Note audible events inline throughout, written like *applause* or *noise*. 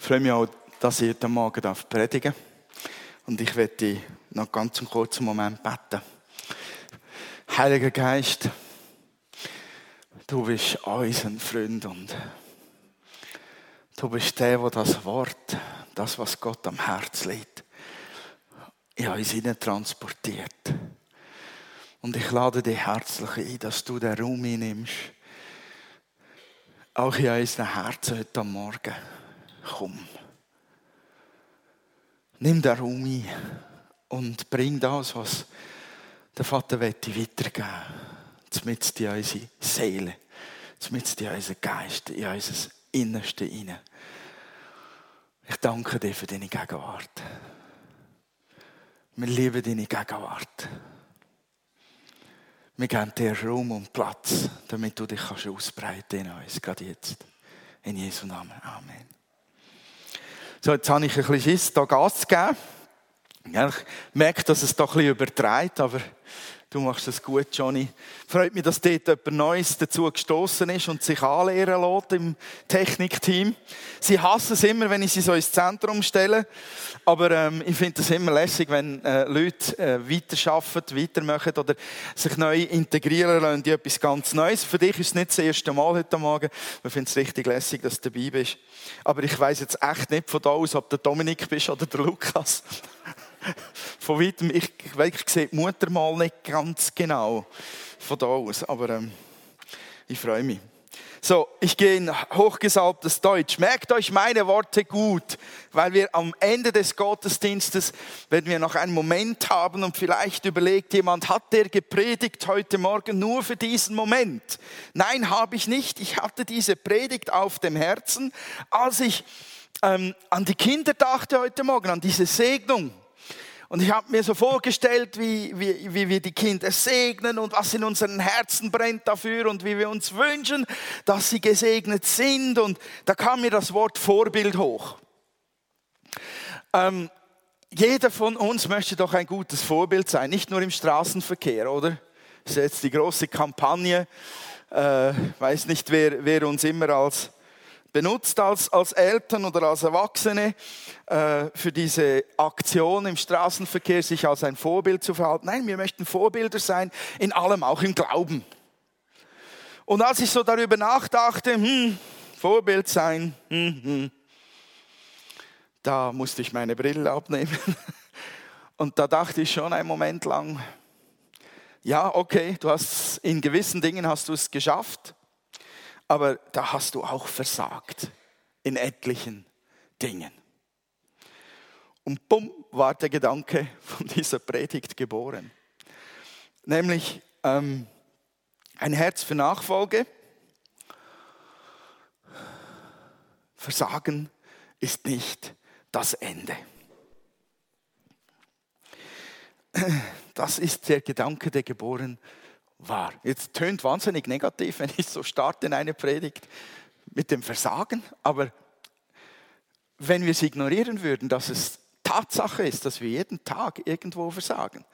Ich freue mich auch, dass ich heute Morgen predigen darf. Und ich werde noch ganz einen kurzen Moment beten. Heiliger Geist, du bist unser Freund und du bist der, der das Wort, das, was Gott am Herz liegt, in uns transportiert. Und ich lade dich herzlich ein, dass du den Raum einnimmst, auch in unseren Herzen heute Morgen. Komm. Nimm den Raum ein und bring das, was der Vater weitergeben zumindest in unsere Seele, zumindest in unseren Geist, in unser Innerste hinein. Ich danke dir für deine Gegenwart. Wir lieben deine Gegenwart. Wir geben dir Raum und Platz, damit du dich kannst ausbreiten in uns, gerade jetzt. In Jesu Namen. Amen. So, jetzt habe ich ein bisschen Schiss, da Gas zu geben. Ja, ich merke, dass es da ein bisschen übertreibt, aber Du machst es gut, Johnny. Freut mich, dass dort jemand Neues dazu gestoßen ist und sich anlehren lässt im Technikteam. Sie hassen es immer, wenn ich sie so ins Zentrum stelle. Aber ähm, ich finde es immer lässig, wenn äh, Leute äh, weiterarbeiten, weitermachen oder sich neu integrieren lassen in etwas ganz Neues. Für dich ist es nicht das erste Mal heute Morgen. Ich finde es richtig lässig, dass du dabei bist. Aber ich weiß jetzt echt nicht von da aus, ob der Dominik bist oder der Lukas. *laughs* von weitem, ich, ich, ich sehe die Mutter mal nicht ganz genau von da aus, aber ähm, ich freue mich. So, ich gehe in hochgesalbtes Deutsch. Merkt euch meine Worte gut, weil wir am Ende des Gottesdienstes, wenn wir noch einen Moment haben und vielleicht überlegt jemand, hat der gepredigt heute Morgen nur für diesen Moment? Nein, habe ich nicht. Ich hatte diese Predigt auf dem Herzen, als ich ähm, an die Kinder dachte heute Morgen, an diese Segnung. Und ich habe mir so vorgestellt, wie, wie, wie wir die Kinder segnen und was in unseren Herzen brennt dafür und wie wir uns wünschen, dass sie gesegnet sind. Und da kam mir das Wort Vorbild hoch. Ähm, jeder von uns möchte doch ein gutes Vorbild sein, nicht nur im Straßenverkehr, oder? Das ist jetzt die große Kampagne. Äh, weiß nicht, wer, wer uns immer als benutzt als, als Eltern oder als Erwachsene äh, für diese Aktion im Straßenverkehr, sich als ein Vorbild zu verhalten. Nein, wir möchten Vorbilder sein in allem, auch im Glauben. Und als ich so darüber nachdachte, hm, Vorbild sein, hm, hm, da musste ich meine Brille abnehmen. *laughs* Und da dachte ich schon einen Moment lang, ja, okay, du hast in gewissen Dingen hast du es geschafft aber da hast du auch versagt in etlichen Dingen. Und bumm, war der Gedanke von dieser Predigt geboren. Nämlich ähm, ein Herz für Nachfolge. Versagen ist nicht das Ende. Das ist der Gedanke, der geboren war. Jetzt tönt wahnsinnig negativ, wenn ich so starte in eine Predigt mit dem Versagen, aber wenn wir es ignorieren würden, dass es Tatsache ist, dass wir jeden Tag irgendwo versagen,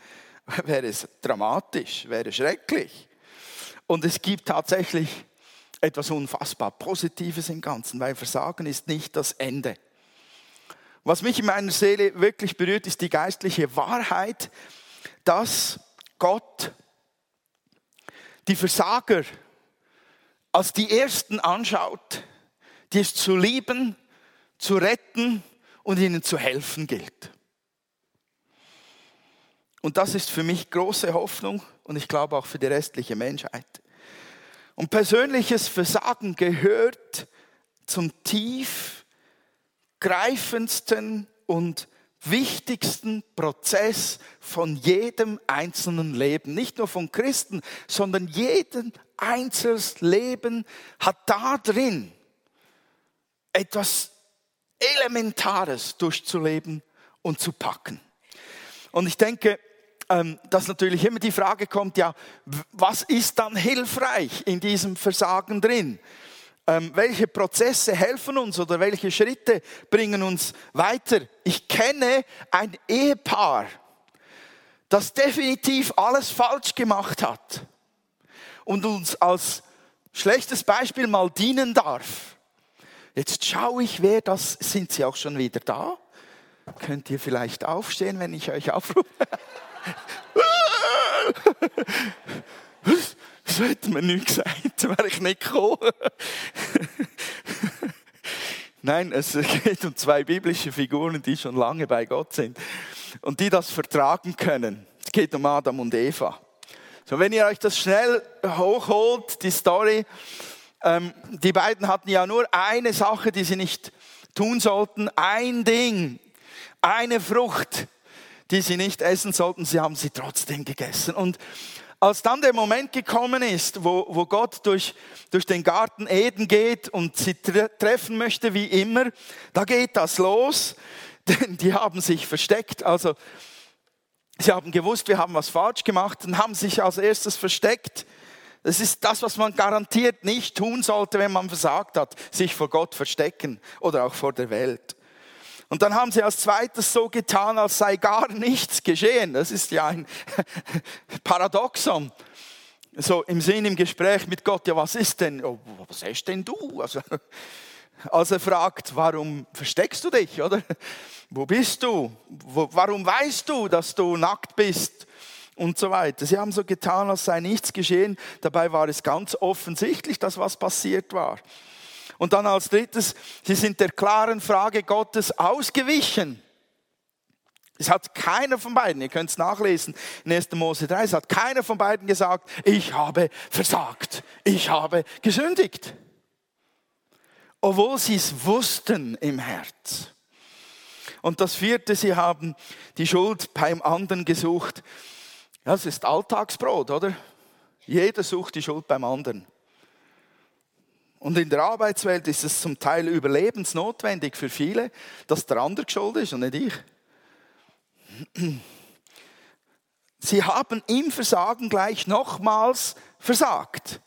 *laughs* wäre es dramatisch, wäre schrecklich. Und es gibt tatsächlich etwas unfassbar Positives im Ganzen, weil Versagen ist nicht das Ende. Was mich in meiner Seele wirklich berührt, ist die geistliche Wahrheit, dass Gott die Versager als die Ersten anschaut, die es zu lieben, zu retten und ihnen zu helfen gilt. Und das ist für mich große Hoffnung und ich glaube auch für die restliche Menschheit. Und persönliches Versagen gehört zum tiefgreifendsten und wichtigsten Prozess von jedem einzelnen Leben. Nicht nur von Christen, sondern jeden einzelnes Leben hat da drin etwas Elementares durchzuleben und zu packen. Und ich denke, ähm, dass natürlich immer die Frage kommt, ja, was ist dann hilfreich in diesem Versagen drin? Ähm, welche Prozesse helfen uns oder welche Schritte bringen uns weiter. Ich kenne ein Ehepaar, das definitiv alles falsch gemacht hat und uns als schlechtes Beispiel mal dienen darf. Jetzt schaue ich, wer das, sind Sie auch schon wieder da? Könnt ihr vielleicht aufstehen, wenn ich euch aufrufe? *laughs* *laughs* Das hätte mir nicht gesagt, *laughs* wäre ich nicht gekommen. Nein, es geht um zwei biblische Figuren, die schon lange bei Gott sind und die das vertragen können. Es geht um Adam und Eva. So, wenn ihr euch das schnell hochholt, die Story, ähm, die beiden hatten ja nur eine Sache, die sie nicht tun sollten, ein Ding, eine Frucht, die sie nicht essen sollten, sie haben sie trotzdem gegessen. Und als dann der Moment gekommen ist, wo, wo Gott durch, durch den Garten Eden geht und sie tre treffen möchte wie immer, da geht das los, *laughs* denn die haben sich versteckt. Also sie haben gewusst, wir haben was falsch gemacht und haben sich als erstes versteckt. Das ist das, was man garantiert nicht tun sollte, wenn man versagt hat, sich vor Gott verstecken oder auch vor der Welt. Und dann haben sie als zweites so getan, als sei gar nichts geschehen. Das ist ja ein *laughs* Paradoxon. So im Sinn im Gespräch mit Gott, ja, was ist denn, oh, was hast denn du? Also, *laughs* als er fragt, warum versteckst du dich, oder? Wo bist du? Wo, warum weißt du, dass du nackt bist? Und so weiter. Sie haben so getan, als sei nichts geschehen. Dabei war es ganz offensichtlich, dass was passiert war. Und dann als drittes, sie sind der klaren Frage Gottes ausgewichen. Es hat keiner von beiden, ihr könnt es nachlesen in 1. Mose 3, es hat keiner von beiden gesagt, ich habe versagt, ich habe gesündigt. Obwohl sie es wussten im Herz. Und das vierte, sie haben die Schuld beim anderen gesucht. Das ist Alltagsbrot, oder? Jeder sucht die Schuld beim anderen. Und in der Arbeitswelt ist es zum Teil überlebensnotwendig für viele, dass der andere schuld ist und nicht ich. Sie haben im Versagen gleich nochmals versagt.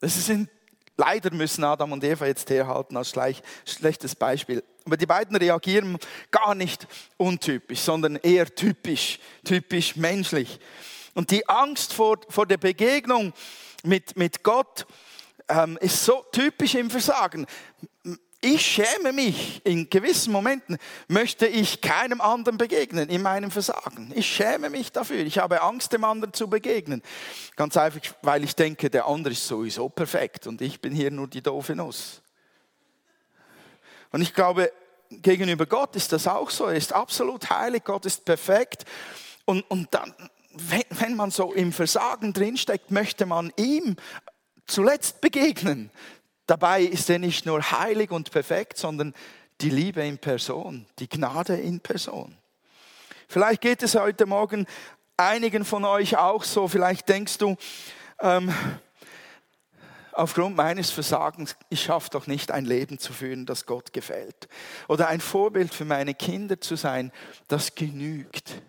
Das sind, leider müssen Adam und Eva jetzt herhalten als gleich, schlechtes Beispiel. Aber die beiden reagieren gar nicht untypisch, sondern eher typisch, typisch menschlich. Und die Angst vor, vor der Begegnung mit, mit Gott, ähm, ist so typisch im Versagen. Ich schäme mich. In gewissen Momenten möchte ich keinem anderen begegnen in meinem Versagen. Ich schäme mich dafür. Ich habe Angst, dem anderen zu begegnen. Ganz einfach, weil ich denke, der andere ist sowieso perfekt und ich bin hier nur die doofe Nuss. Und ich glaube, gegenüber Gott ist das auch so. Er ist absolut heilig, Gott ist perfekt. Und, und dann, wenn, wenn man so im Versagen drinsteckt, möchte man ihm zuletzt begegnen. Dabei ist er nicht nur heilig und perfekt, sondern die Liebe in Person, die Gnade in Person. Vielleicht geht es heute Morgen einigen von euch auch so, vielleicht denkst du, ähm, aufgrund meines Versagens, ich schaffe doch nicht ein Leben zu führen, das Gott gefällt. Oder ein Vorbild für meine Kinder zu sein, das genügt.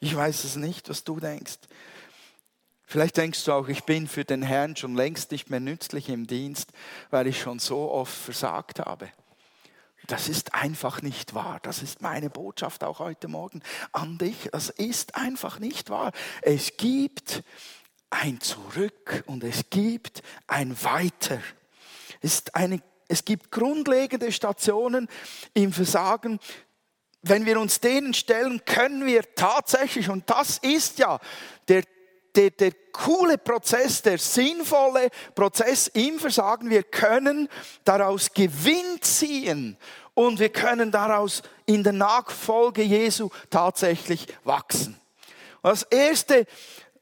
Ich weiß es nicht, was du denkst. Vielleicht denkst du auch, ich bin für den Herrn schon längst nicht mehr nützlich im Dienst, weil ich schon so oft versagt habe. Das ist einfach nicht wahr. Das ist meine Botschaft auch heute Morgen an dich. Das ist einfach nicht wahr. Es gibt ein Zurück und es gibt ein Weiter. Es, ist eine, es gibt grundlegende Stationen im Versagen. Wenn wir uns denen stellen, können wir tatsächlich, und das ist ja der der, der coole Prozess, der sinnvolle Prozess im Versagen. Wir können daraus Gewinn ziehen und wir können daraus in der Nachfolge Jesu tatsächlich wachsen. Und das erste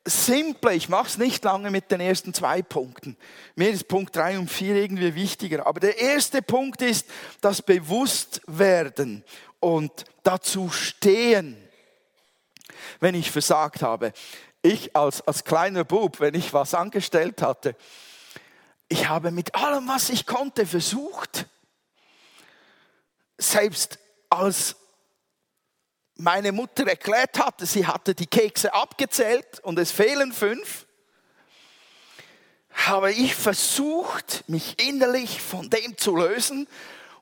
simple, ich mache es nicht lange mit den ersten zwei Punkten. Mir ist Punkt drei und vier irgendwie wichtiger. Aber der erste Punkt ist das Bewusstwerden und dazu stehen, wenn ich versagt habe ich als, als kleiner Bub, wenn ich was angestellt hatte, ich habe mit allem, was ich konnte, versucht, selbst als meine Mutter erklärt hatte, sie hatte die Kekse abgezählt und es fehlen fünf, habe ich versucht, mich innerlich von dem zu lösen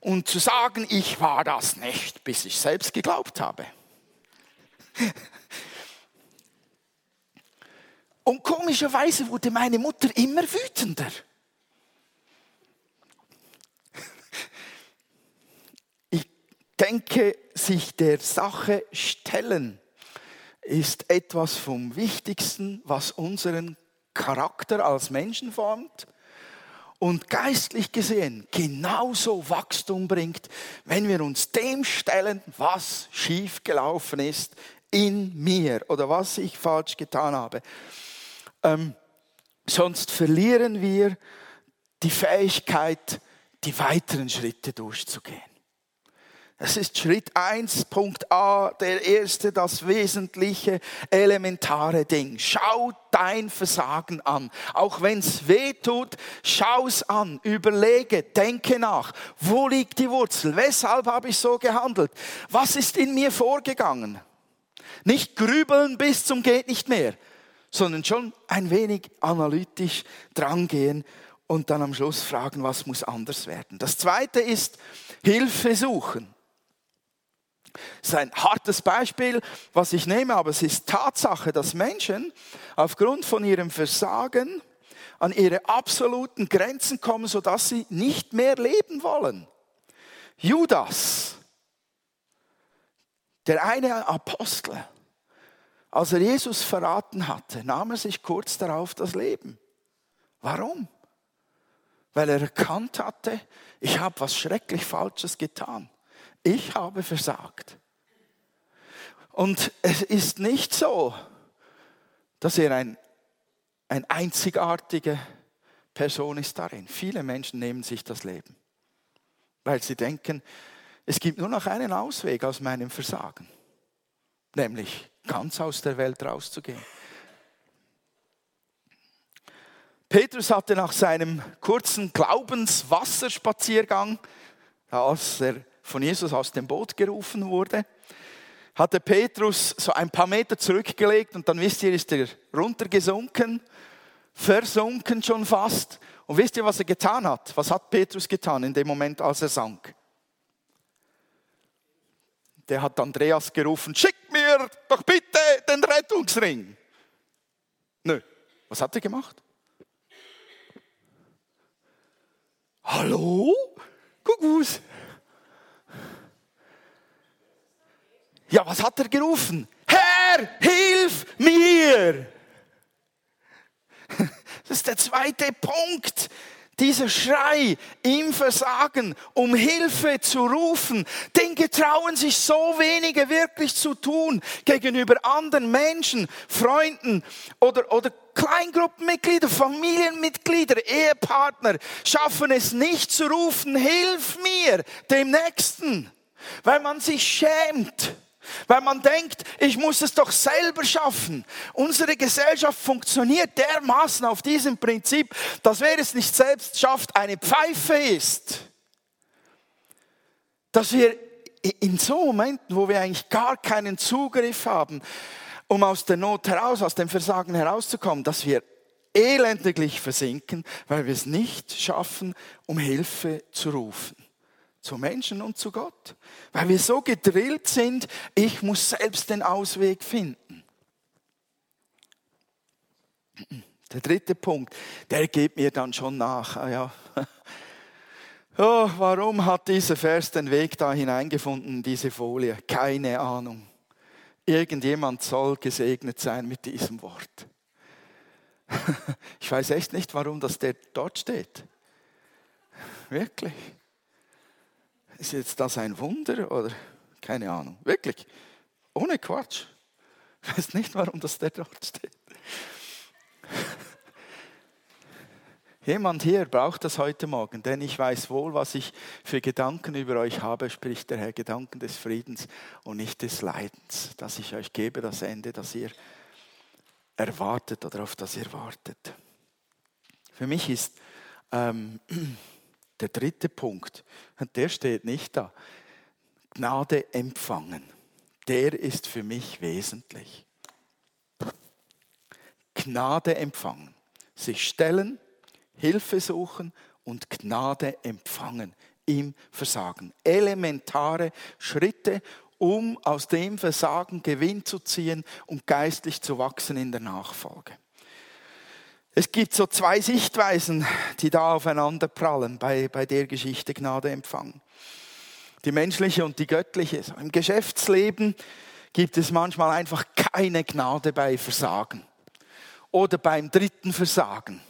und zu sagen, ich war das nicht, bis ich selbst geglaubt habe. *laughs* Und komischerweise wurde meine Mutter immer wütender. Ich denke, sich der Sache stellen ist etwas vom Wichtigsten, was unseren Charakter als Menschen formt und geistlich gesehen genauso Wachstum bringt, wenn wir uns dem stellen, was schiefgelaufen ist in mir oder was ich falsch getan habe. Ähm, sonst verlieren wir die Fähigkeit, die weiteren Schritte durchzugehen. Das ist Schritt 1, Punkt A, der erste, das wesentliche, elementare Ding. Schau dein Versagen an. Auch wenn es weh tut, schau es an, überlege, denke nach. Wo liegt die Wurzel? Weshalb habe ich so gehandelt? Was ist in mir vorgegangen? Nicht grübeln bis zum geht nicht mehr, sondern schon ein wenig analytisch drangehen und dann am Schluss fragen, was muss anders werden. Das zweite ist Hilfe suchen. Das ist ein hartes Beispiel, was ich nehme, aber es ist Tatsache, dass Menschen aufgrund von ihrem Versagen an ihre absoluten Grenzen kommen, sodass sie nicht mehr leben wollen. Judas, der eine Apostel, als er Jesus verraten hatte, nahm er sich kurz darauf das Leben. Warum? Weil er erkannt hatte, ich habe was schrecklich Falsches getan ich habe versagt. Und es ist nicht so, dass er ein, ein einzigartige Person ist darin. Viele Menschen nehmen sich das Leben, weil sie denken, es gibt nur noch einen Ausweg aus meinem Versagen, nämlich ganz aus der Welt rauszugehen. Petrus hatte nach seinem kurzen Glaubenswasserspaziergang, als er von Jesus aus dem Boot gerufen wurde, hatte Petrus so ein paar Meter zurückgelegt und dann wisst ihr, ist er runtergesunken, versunken schon fast. Und wisst ihr, was er getan hat? Was hat Petrus getan in dem Moment, als er sank? Der hat Andreas gerufen, schick mir doch bitte den Rettungsring. Nö, was hat er gemacht? Hallo? Kuckuck. Ja, was hat er gerufen? Herr, hilf mir! *laughs* Das ist der zweite Punkt. Dieser Schrei im Versagen, um Hilfe zu rufen, den getrauen sich so wenige wirklich zu tun gegenüber anderen Menschen, Freunden oder, oder Kleingruppenmitglieder, Familienmitglieder, Ehepartner, schaffen es nicht zu rufen, hilf mir, dem Nächsten, weil man sich schämt weil man denkt, ich muss es doch selber schaffen. Unsere Gesellschaft funktioniert dermaßen auf diesem Prinzip, dass wer es nicht selbst schafft, eine Pfeife ist. Dass wir in so Momenten, wo wir eigentlich gar keinen Zugriff haben, um aus der Not heraus, aus dem Versagen herauszukommen, dass wir elendiglich versinken, weil wir es nicht schaffen, um Hilfe zu rufen zu Menschen und zu Gott. Weil wir so gedrillt sind, ich muss selbst den Ausweg finden. Der dritte Punkt, der geht mir dann schon nach. Ah ja. *laughs* Oh, warum hat dieser Vers den Weg da hineingefunden in diese Folie? Keine Ahnung. Irgendjemand soll gesegnet sein mit diesem Wort. *laughs* Ich weiß echt nicht, warum das dort steht. Wirklich. Ist jetzt das ein Wunder oder keine Ahnung? Wirklich, ohne Quatsch. Ich weiß nicht, warum das da dort steht. Jemand hier braucht das heute Morgen, denn ich weiß wohl, was ich für Gedanken über euch habe, spricht der Herr, Gedanken des Friedens und nicht des Leidens, dass ich euch gebe, das Ende, das ihr erwartet oder auf das ihr wartet. Für mich ist ähm, der dritte Punkt, und der steht nicht da. Gnade empfangen. Der ist für mich wesentlich. Gnade empfangen. Sich stellen, Hilfe suchen und Gnade empfangen im Versagen. Elementare Schritte, um aus dem Versagen Gewinn zu ziehen und geistlich zu wachsen in der Nachfolge. Es gibt so zwei Sichtweisen, die da aufeinander prallen bei, bei der Geschichte Gnade empfangen. Die menschliche und die göttliche. Im Geschäftsleben gibt es manchmal einfach keine Gnade bei Versagen oder beim dritten Versagen.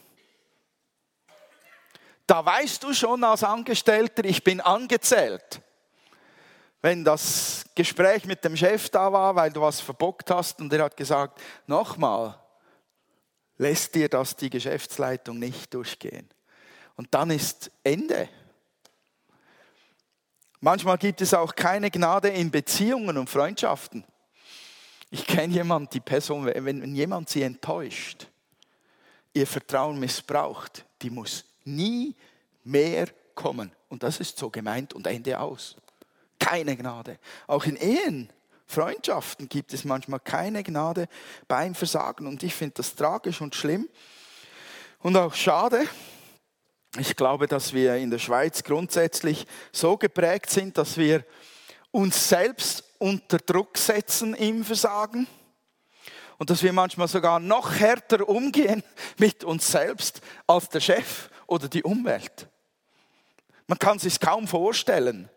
Da weißt du schon als Angestellter, ich bin angezählt. Wenn das Gespräch mit dem Chef da war, weil du was verbockt hast und er hat gesagt, nochmal, lässt dir das die Geschäftsleitung nicht durchgehen. Und dann ist Ende. Manchmal gibt es auch keine Gnade in Beziehungen und Freundschaften. Ich kenne jemanden, die Person, wenn jemand sie enttäuscht, ihr Vertrauen missbraucht, die muss nie mehr kommen. Und das ist so gemeint und Ende aus. Keine Gnade. Auch in Ehen, Freundschaften gibt es manchmal keine Gnade beim Versagen. Und ich finde das tragisch und schlimm und auch schade. Ich glaube, dass wir in der Schweiz grundsätzlich so geprägt sind, dass wir uns selbst unter Druck setzen im Versagen und dass wir manchmal sogar noch härter umgehen mit uns selbst als der Chef oder die Umwelt. Man kann es sich kaum vorstellen,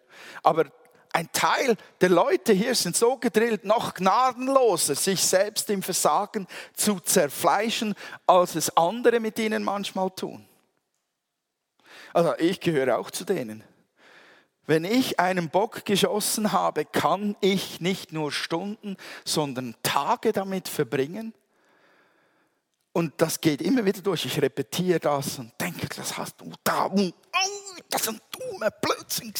aber ein Teil der Leute hier sind so gedrillt, noch gnadenloser, sich selbst im Versagen zu zerfleischen, als es andere mit ihnen manchmal tun. Also ich gehöre auch zu denen. Wenn ich einen Bock geschossen habe, kann ich nicht nur Stunden, sondern Tage damit verbringen. Und das geht immer wieder durch. Ich repetiere das und denke, das hast du da. Oh, das ist ein dummer Blödsinn.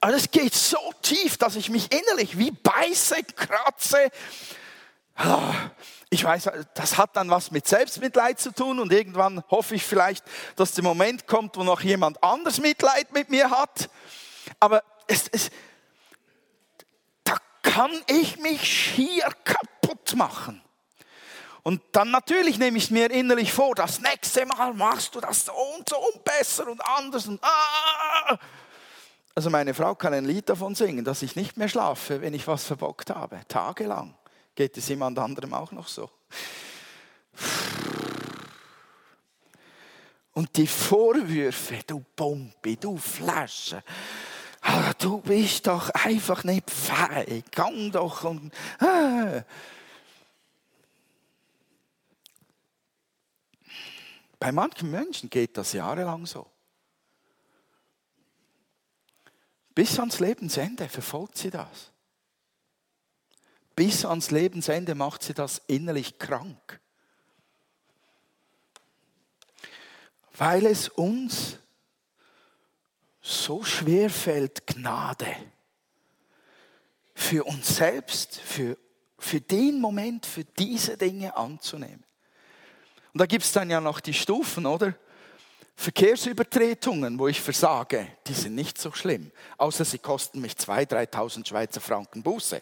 Aber es geht so tief, dass ich mich innerlich wie beiße, kratze. Ah, ich weiß, das hat dann was mit Selbstmitleid zu tun und irgendwann hoffe ich vielleicht, dass der Moment kommt, wo noch jemand anders Mitleid mit mir hat. Aber es, es, da kann ich mich schier kaputt machen. Und dann natürlich nehme ich mir innerlich vor, das nächste Mal machst du das so und so und besser und anders und ah. Also meine Frau kann ein Lied davon singen, dass ich nicht mehr schlafe, wenn ich was verbockt habe, tagelang. Geht es jemand anderem auch noch so? Und die Vorwürfe, du Bombe, du Flasche, ah, du bist doch einfach nicht feig, gang doch und. Ah. Bei manchen Menschen geht das jahrelang so. Bis ans Lebensende verfolgt sie das bis ans Lebensende macht sie das innerlich krank. Weil es uns so schwer fällt, Gnade für uns selbst, für, für den Moment, für diese Dinge anzunehmen. Und da gibt es dann ja noch die Stufen, oder? Verkehrsübertretungen, wo ich versage, die sind nicht so schlimm, außer sie kosten mich 2.000, 3.000 Schweizer Franken Buße.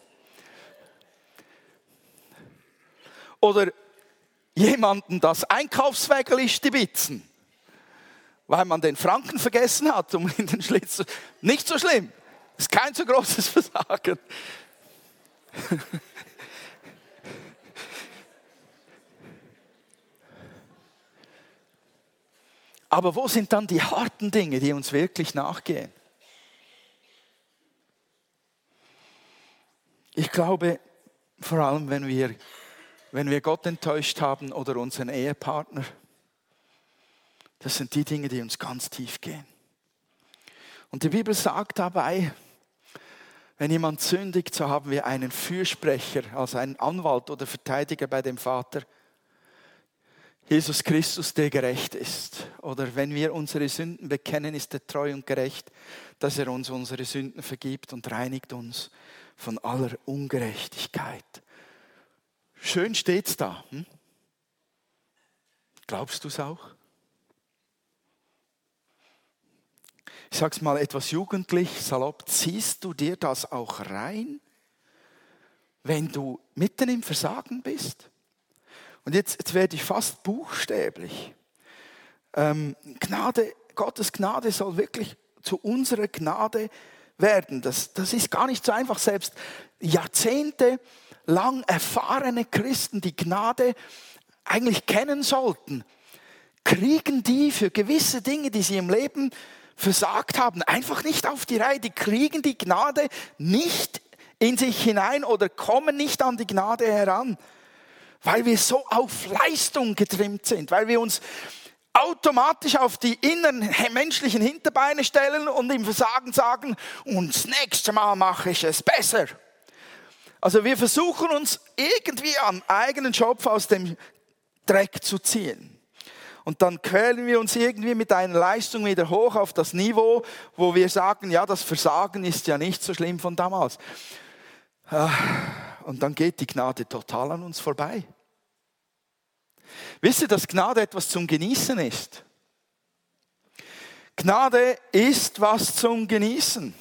oder jemanden das Einkaufswägel stibitzen, weil man den Franken vergessen hat, um in den Schlitz zu... Nicht so schlimm. Ist kein so großes *laughs* Versagen. Aber wo sind dann die harten Dinge, die uns wirklich nachgehen? Ich glaube, vor allem wenn wir wenn wir Gott enttäuscht haben oder unseren Ehepartner. Das sind die Dinge, die uns ganz tief gehen. Und die Bibel sagt dabei, wenn jemand sündigt, so haben wir einen Fürsprecher, also einen Anwalt oder Verteidiger bei dem Vater. Jesus Christus, der gerecht ist. Oder wenn wir unsere Sünden bekennen, ist er treu und gerecht, dass er uns unsere Sünden vergibt und reinigt uns von aller Ungerechtigkeit. Schön steht's da. Hm? Glaubst du es auch? Ich sag's mal etwas jugendlich, salopp, ziehst du dir das auch rein, wenn du mitten im Versagen bist? Und jetzt, jetzt werde ich fast buchstäblich. Ähm, Gnade, Gottes Gnade soll wirklich zu unserer Gnade werden. Das, das ist gar nicht so einfach. Selbst Jahrzehnte lang erfahrene Christen, die Gnade eigentlich kennen sollten, kriegen die für gewisse Dinge, die sie im Leben versagt haben, einfach nicht auf die Reihe. Die kriegen die Gnade nicht in sich hinein oder kommen nicht an die Gnade heran, weil wir so auf Leistung getrimmt sind, weil wir uns automatisch auf die inneren menschlichen Hinterbeine stellen und im Versagen sagen, und das nächste Mal mache ich es besser. Also wir versuchen uns irgendwie am eigenen Schopf aus dem Dreck zu ziehen. Und dann quälen wir uns irgendwie mit einer Leistung wieder hoch auf das Niveau, wo wir sagen, ja, das Versagen ist ja nicht so schlimm von damals. Ah, und dann geht die Gnade total an uns vorbei. Wisst ihr, dass Gnade etwas zum Genießen ist? Gnade ist was zum Genießen.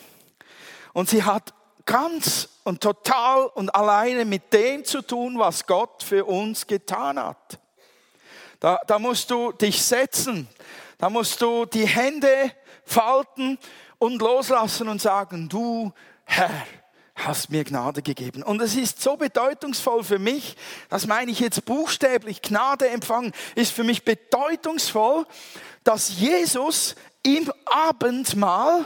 Und sie hat ganz und total und alleine mit dem zu tun, was Gott für uns getan hat. Da, da musst du dich setzen, da musst du die Hände falten und loslassen und sagen, du Herr, hast mir Gnade gegeben. Und es ist so bedeutungsvoll für mich, das meine ich jetzt buchstäblich, Gnade empfangen, ist für mich bedeutungsvoll, dass Jesus im Abendmahl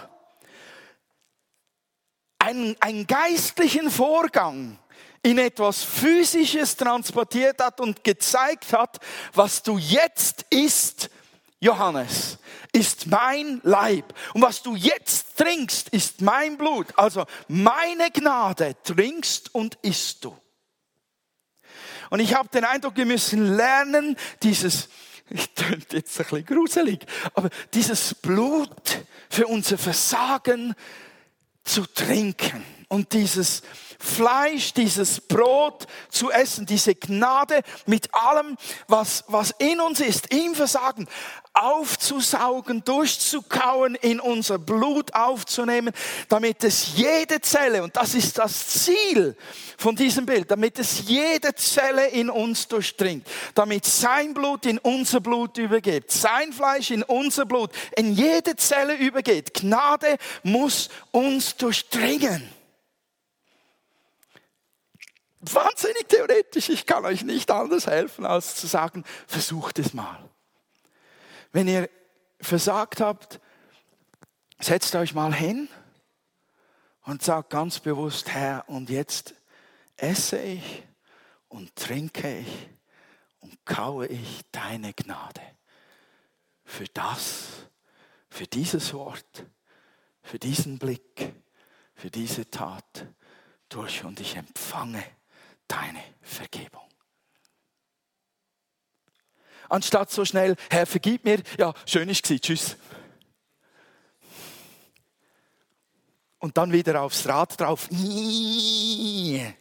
einen, einen geistlichen Vorgang in etwas Physisches transportiert hat und gezeigt hat, was du jetzt isst, Johannes, ist mein Leib. Und was du jetzt trinkst, ist mein Blut. Also meine Gnade trinkst und isst du. Und ich habe den Eindruck, wir müssen lernen, dieses, ich tönt jetzt ein bisschen gruselig, aber dieses Blut für unser Versagen zu trinken und dieses Fleisch, dieses Brot zu essen, diese Gnade mit allem, was, was in uns ist, im Versagen, aufzusaugen, durchzukauen, in unser Blut aufzunehmen, damit es jede Zelle, und das ist das Ziel von diesem Bild, damit es jede Zelle in uns durchdringt, damit sein Blut in unser Blut übergeht, sein Fleisch in unser Blut, in jede Zelle übergeht. Gnade muss uns durchdringen wahnsinnig theoretisch. Ich kann euch nicht anders helfen, als zu sagen, versucht es mal. Wenn ihr versagt habt, setzt euch mal hin und sagt ganz bewusst, Herr, und jetzt esse ich und trinke ich und kaue ich deine Gnade. Für das, für dieses Wort, für diesen Blick, für diese Tat durch und ich empfange deine Vergebung. Anstatt so schnell, Herr, vergib mir, ja, schön ist es, tschüss. Und dann wieder aufs Rad drauf. Wir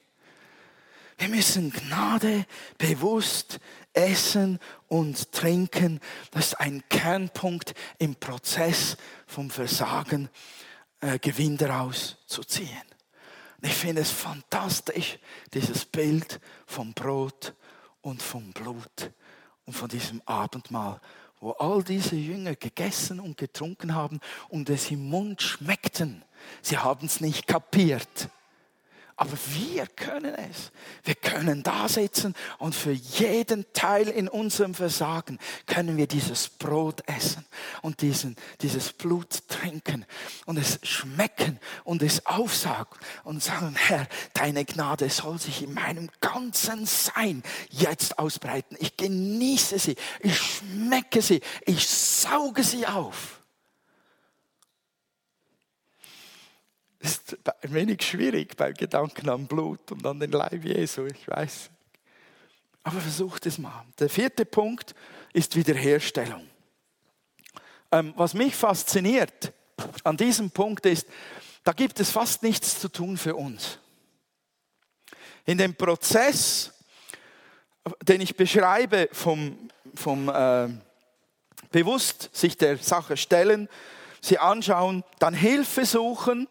müssen Gnade bewusst essen und trinken. Das ist ein Kernpunkt im Prozess vom Versagen, äh, Gewinn daraus zu ziehen. Ich finde es fantastisch, dieses Bild vom Brot und vom Blut und von diesem Abendmahl, wo all diese Jünger gegessen und getrunken haben und es im Mund schmeckten. Sie haben es nicht kapiert. Aber wir können es. Wir können da sitzen und für jeden Teil in unserem Versagen können wir dieses Brot essen und diesen, dieses Blut trinken und es schmecken und es aufsagen und sagen, Herr, deine Gnade soll sich in meinem ganzen Sein jetzt ausbreiten. Ich genieße sie, ich schmecke sie, ich sauge sie auf. Ist ein wenig schwierig beim Gedanken an Blut und an den Leib Jesu, ich weiß. Aber versucht es mal. Der vierte Punkt ist Wiederherstellung. Ähm, was mich fasziniert an diesem Punkt ist, da gibt es fast nichts zu tun für uns. In dem Prozess, den ich beschreibe, vom, vom äh, bewusst sich der Sache stellen, sie anschauen, dann Hilfe suchen,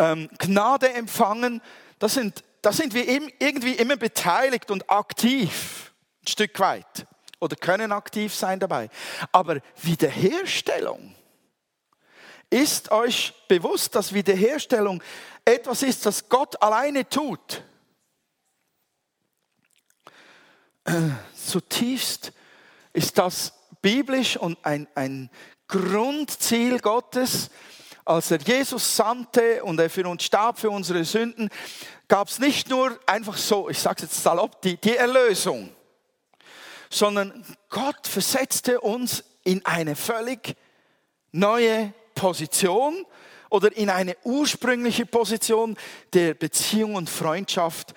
ähm, Gnade empfangen, da sind, da sind wir irgendwie immer beteiligt und aktiv, ein Stück weit, oder können aktiv sein dabei. Aber Wiederherstellung, ist euch bewusst, dass Wiederherstellung etwas ist, das Gott alleine tut? Zutiefst ist das biblisch und ein, ein Grundziel Gottes, als er Jesus sandte und er für uns starb, für unsere Sünden, gab es nicht nur einfach so, ich sage jetzt salopp, die, die Erlösung, sondern Gott versetzte uns in eine völlig neue Position oder in eine ursprüngliche Position der Beziehung und Freundschaft,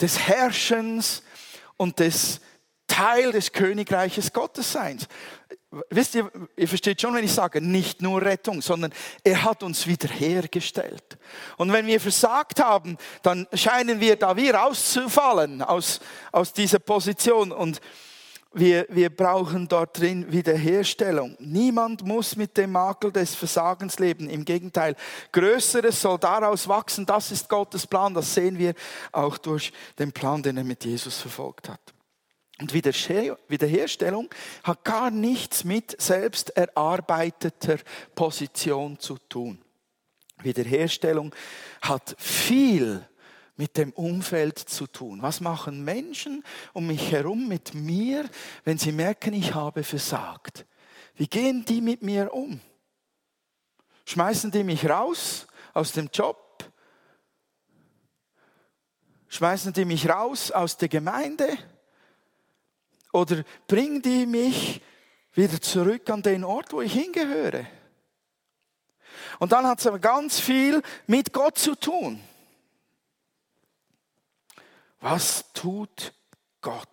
des Herrschens und des Teil des Königreiches Gottes Seins. Wisst ihr, ihr versteht schon, wenn ich sage, nicht nur Rettung, sondern er hat uns wiederhergestellt. Und wenn wir versagt haben, dann scheinen wir da wie rauszufallen aus, aus dieser Position und wir, wir brauchen dort drin Wiederherstellung. Niemand muss mit dem Makel des Versagens leben. Im Gegenteil, Größeres soll daraus wachsen. Das ist Gottes Plan. Das sehen wir auch durch den Plan, den er mit Jesus verfolgt hat. Und Wiederherstellung hat gar nichts mit selbst erarbeiteter Position zu tun. Wiederherstellung hat viel mit dem Umfeld zu tun. Was machen Menschen um mich herum mit mir, wenn sie merken, ich habe versagt? Wie gehen die mit mir um? Schmeißen die mich raus aus dem Job? Schmeißen die mich raus aus der Gemeinde? Oder bringen die mich wieder zurück an den Ort, wo ich hingehöre? Und dann hat es aber ganz viel mit Gott zu tun. Was tut Gott?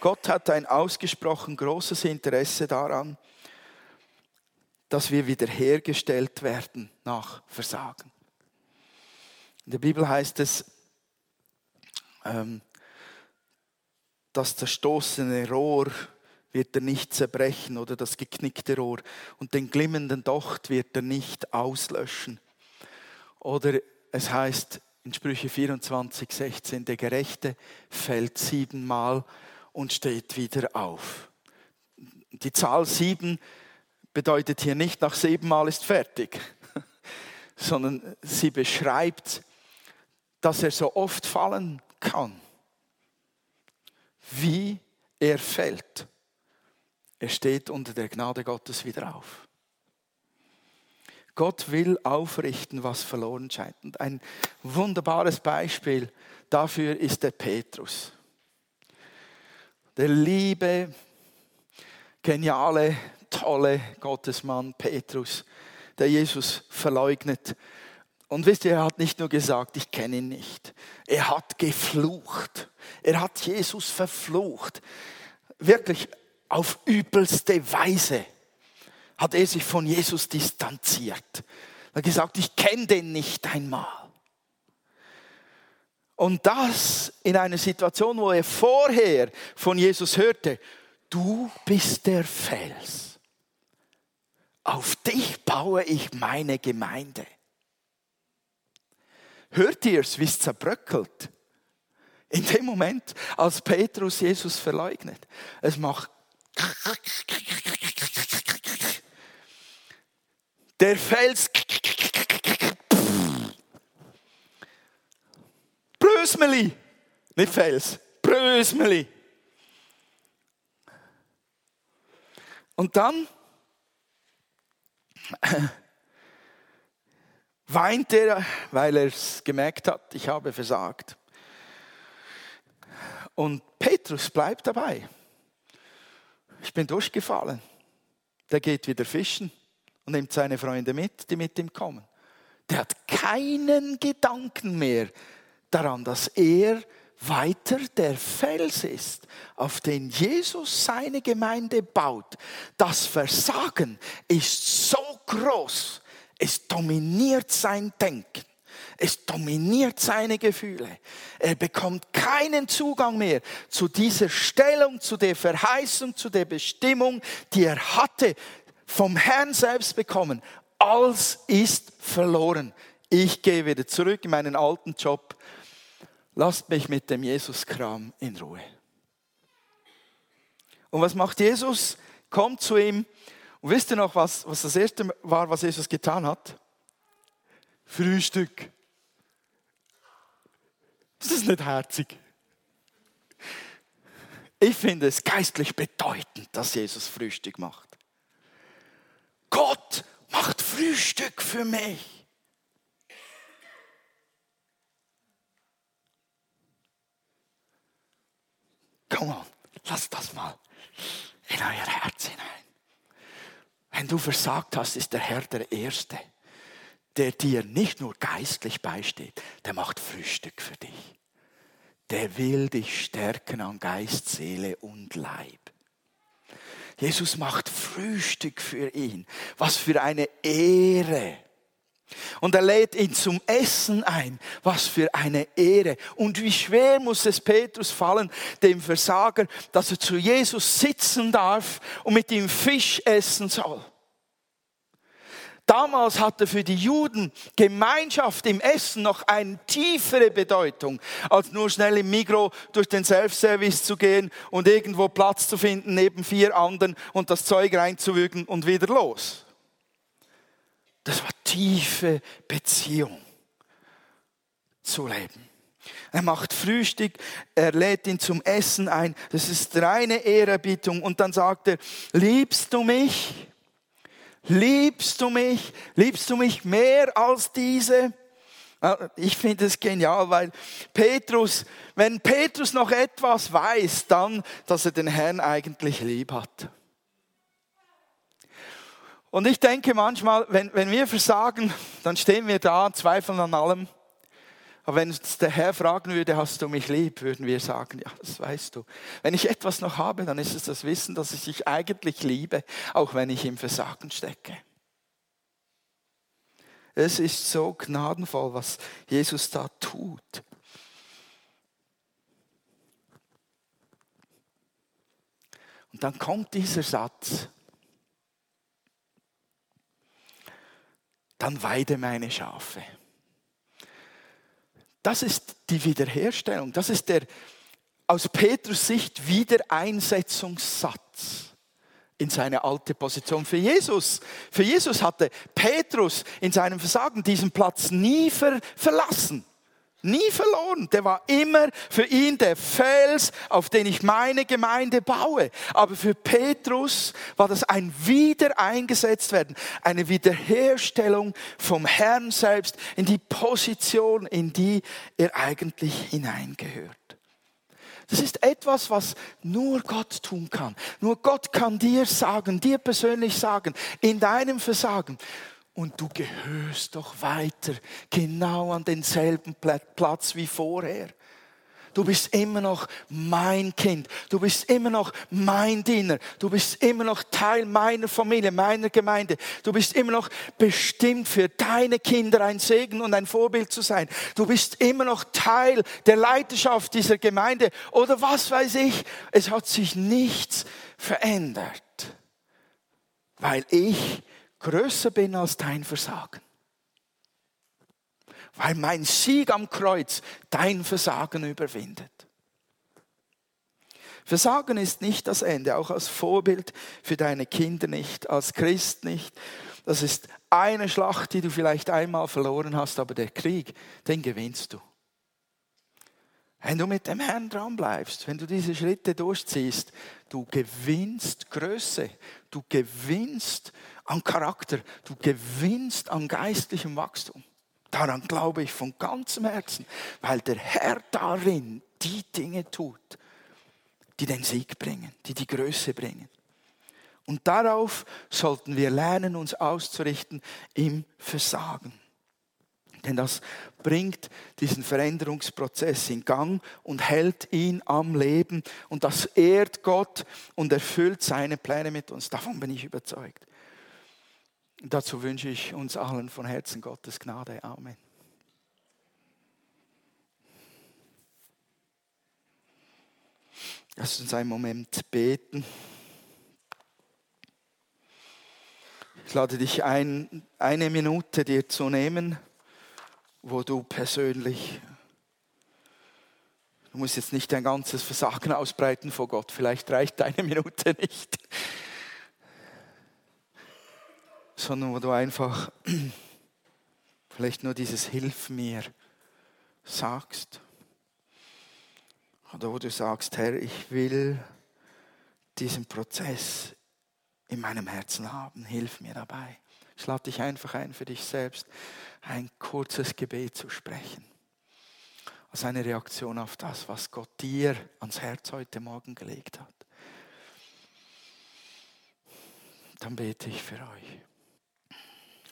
Gott hat ein ausgesprochen großes Interesse daran, dass wir wiederhergestellt werden nach Versagen. In der Bibel heißt es, ähm, das zerstoßene Rohr wird er nicht zerbrechen oder das geknickte Rohr und den glimmenden Docht wird er nicht auslöschen. Oder es heißt in Sprüche 24, 16, der Gerechte fällt siebenmal und steht wieder auf. Die Zahl sieben bedeutet hier nicht, nach siebenmal ist fertig, *laughs* sondern sie beschreibt, dass er so oft fallen kann wie er fällt. Er steht unter der Gnade Gottes wieder auf. Gott will aufrichten, was verloren scheint. Und ein wunderbares Beispiel dafür ist der Petrus. Der liebe, geniale, tolle Gottesmann Petrus, der Jesus verleugnet und wisst ihr, er hat nicht nur gesagt, ich kenne ihn nicht. Er hat geflucht. Er hat Jesus verflucht. Wirklich auf übelste Weise hat er sich von Jesus distanziert. Er hat gesagt, ich kenne den nicht einmal. Und das in einer Situation, wo er vorher von Jesus hörte, du bist der Fels. Auf dich baue ich meine Gemeinde. Hört ihr es, wie es zerbröckelt? In dem Moment, als Petrus Jesus verleugnet. Es macht. Der Fels. Brösmeli. Nicht Fels. Brösmeli. Und dann weint er, weil er es gemerkt hat, ich habe versagt. Und Petrus bleibt dabei. Ich bin durchgefallen. Der geht wieder fischen und nimmt seine Freunde mit, die mit ihm kommen. Der hat keinen Gedanken mehr daran, dass er weiter der Fels ist, auf den Jesus seine Gemeinde baut. Das Versagen ist so groß, es dominiert sein Denken. Es dominiert seine Gefühle. Er bekommt keinen Zugang mehr zu dieser Stellung, zu der Verheißung, zu der Bestimmung, die er hatte, vom Herrn selbst bekommen. Alles ist verloren. Ich gehe wieder zurück in meinen alten Job. Lasst mich mit dem Jesus-Kram in Ruhe. Und was macht Jesus? Kommt zu ihm und wisst ihr noch, was, was das erste war, was Jesus getan hat? Frühstück. Ist das nicht herzig? Ich finde es geistlich bedeutend, dass Jesus Frühstück macht. Gott macht Frühstück für mich. Komm on, lass das mal in euer Herz hinein. Wenn du versagt hast, ist der Herr der Erste, der dir nicht nur geistlich beisteht, der macht Frühstück für dich. Der will dich stärken an Geist, Seele und Leib. Jesus macht Frühstück für ihn. Was für eine Ehre. Und er lädt ihn zum Essen ein. Was für eine Ehre. Und wie schwer muss es Petrus fallen, dem Versager, dass er zu Jesus sitzen darf und mit ihm Fisch essen soll. Damals hatte für die Juden Gemeinschaft im Essen noch eine tiefere Bedeutung, als nur schnell im Mikro durch den Self-Service zu gehen und irgendwo Platz zu finden neben vier anderen und das Zeug reinzuwügen und wieder los. Das war tiefe Beziehung zu leben. Er macht Frühstück, er lädt ihn zum Essen ein. Das ist reine Ehrerbietung. Und dann sagt er, liebst du mich? Liebst du mich? Liebst du mich mehr als diese? Ich finde es genial, weil Petrus, wenn Petrus noch etwas weiß, dann, dass er den Herrn eigentlich lieb hat. Und ich denke manchmal, wenn, wenn wir versagen, dann stehen wir da, zweifeln an allem. Aber wenn uns der Herr fragen würde, hast du mich lieb, würden wir sagen, ja, das weißt du. Wenn ich etwas noch habe, dann ist es das Wissen, dass ich dich eigentlich liebe, auch wenn ich im Versagen stecke. Es ist so gnadenvoll, was Jesus da tut. Und dann kommt dieser Satz, dann weide meine Schafe. Das ist die Wiederherstellung. Das ist der aus Petrus Sicht Wiedereinsetzungssatz in seine alte Position. Für Jesus, für Jesus hatte Petrus in seinem Versagen diesen Platz nie ver verlassen. Nie verloren. Der war immer für ihn der Fels, auf den ich meine Gemeinde baue. Aber für Petrus war das ein Wiedereingesetztwerden, eine Wiederherstellung vom Herrn selbst in die Position, in die er eigentlich hineingehört. Das ist etwas, was nur Gott tun kann. Nur Gott kann dir sagen, dir persönlich sagen, in deinem Versagen, und du gehörst doch weiter genau an denselben Platz wie vorher. Du bist immer noch mein Kind. Du bist immer noch mein Diener. Du bist immer noch Teil meiner Familie, meiner Gemeinde. Du bist immer noch bestimmt für deine Kinder ein Segen und ein Vorbild zu sein. Du bist immer noch Teil der Leiterschaft dieser Gemeinde. Oder was weiß ich. Es hat sich nichts verändert. Weil ich größer bin als dein Versagen. Weil mein Sieg am Kreuz dein Versagen überwindet. Versagen ist nicht das Ende, auch als Vorbild für deine Kinder nicht, als Christ nicht. Das ist eine Schlacht, die du vielleicht einmal verloren hast, aber der Krieg, den gewinnst du. Wenn du mit dem Herrn dran bleibst, wenn du diese Schritte durchziehst, du gewinnst Größe, du gewinnst an Charakter, du gewinnst an geistlichem Wachstum. Daran glaube ich von ganzem Herzen, weil der Herr darin die Dinge tut, die den Sieg bringen, die die Größe bringen. Und darauf sollten wir lernen, uns auszurichten im Versagen. Denn das bringt diesen Veränderungsprozess in Gang und hält ihn am Leben. Und das ehrt Gott und erfüllt seine Pläne mit uns. Davon bin ich überzeugt. Und dazu wünsche ich uns allen von Herzen Gottes Gnade. Amen. Lass uns einen Moment beten. Ich lade dich ein, eine Minute dir zu nehmen, wo du persönlich, du musst jetzt nicht dein ganzes Versagen ausbreiten vor Gott, vielleicht reicht eine Minute nicht sondern wo du einfach vielleicht nur dieses Hilf mir sagst. Oder wo du sagst, Herr, ich will diesen Prozess in meinem Herzen haben. Hilf mir dabei. Ich lade dich einfach ein, für dich selbst ein kurzes Gebet zu sprechen. Als eine Reaktion auf das, was Gott dir ans Herz heute Morgen gelegt hat. Dann bete ich für euch.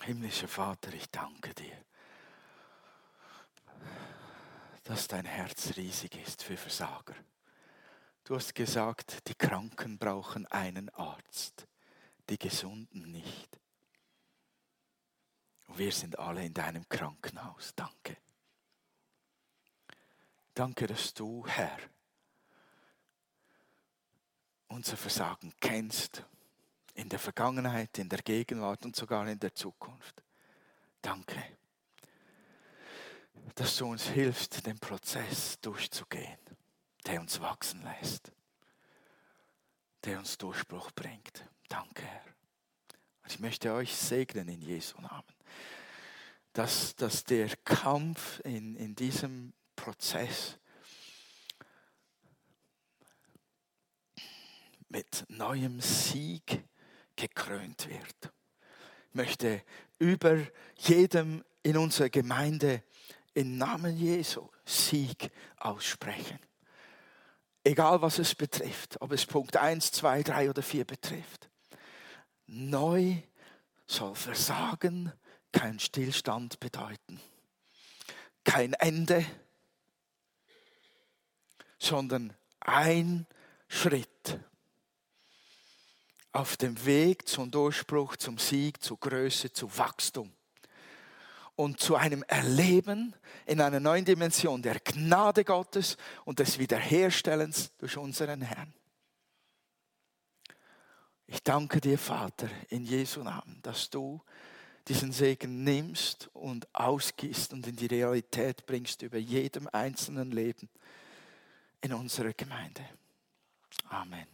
Himmlischer Vater, ich danke dir, dass dein Herz riesig ist für Versager. Du hast gesagt, die Kranken brauchen einen Arzt, die Gesunden nicht. Und wir sind alle in deinem Krankenhaus. Danke. Danke, dass du, Herr, unser Versagen kennst. In der Vergangenheit, in der Gegenwart und sogar in der Zukunft. Danke, dass du uns hilfst, den Prozess durchzugehen, der uns wachsen lässt, der uns Durchbruch bringt. Danke, Herr. Und ich möchte euch segnen in Jesu Namen dass, dass der Kampf in, in diesem Prozess mit neuem Sieg gekrönt wird. Ich möchte über jedem in unserer Gemeinde im Namen Jesu Sieg aussprechen. Egal was es betrifft, ob es Punkt 1, 2, 3 oder 4 betrifft. Neu soll Versagen kein Stillstand bedeuten, kein Ende, sondern ein Schritt auf dem Weg zum Durchbruch, zum Sieg, zur Größe, zu Wachstum und zu einem Erleben in einer neuen Dimension der Gnade Gottes und des Wiederherstellens durch unseren Herrn. Ich danke dir, Vater, in Jesu Namen, dass du diesen Segen nimmst und ausgießt und in die Realität bringst über jedem einzelnen Leben in unserer Gemeinde. Amen.